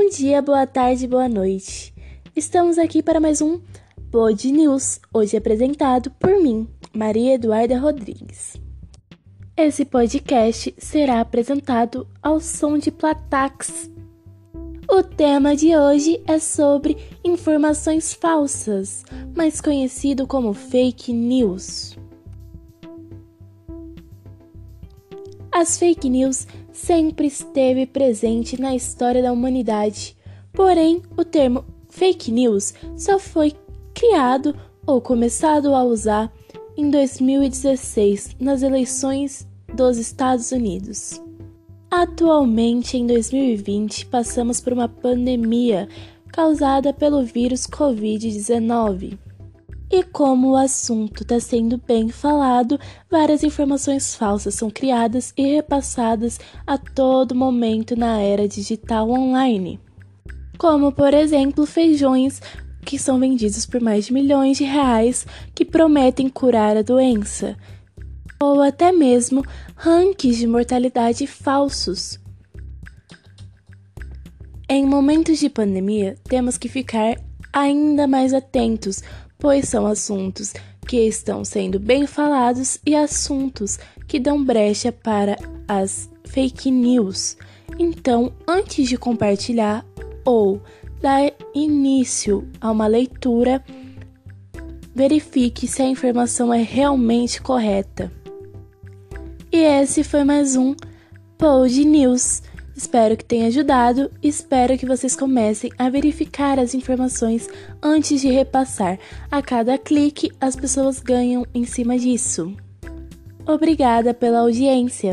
Bom dia, boa tarde, boa noite. Estamos aqui para mais um Pod News, hoje apresentado por mim, Maria Eduarda Rodrigues. Esse podcast será apresentado ao som de Platax. O tema de hoje é sobre informações falsas, mais conhecido como fake news. As fake news sempre esteve presente na história da humanidade. Porém, o termo fake news só foi criado ou começado a usar em 2016 nas eleições dos Estados Unidos. Atualmente, em 2020, passamos por uma pandemia causada pelo vírus Covid-19. E como o assunto está sendo bem falado, várias informações falsas são criadas e repassadas a todo momento na era digital online. Como, por exemplo, feijões que são vendidos por mais de milhões de reais que prometem curar a doença, ou até mesmo rankings de mortalidade falsos. Em momentos de pandemia, temos que ficar ainda mais atentos pois são assuntos que estão sendo bem falados e assuntos que dão brecha para as fake news. Então, antes de compartilhar ou dar início a uma leitura, verifique se a informação é realmente correta. E esse foi mais um Pod News. Espero que tenha ajudado espero que vocês comecem a verificar as informações antes de repassar. A cada clique, as pessoas ganham em cima disso. Obrigada pela audiência.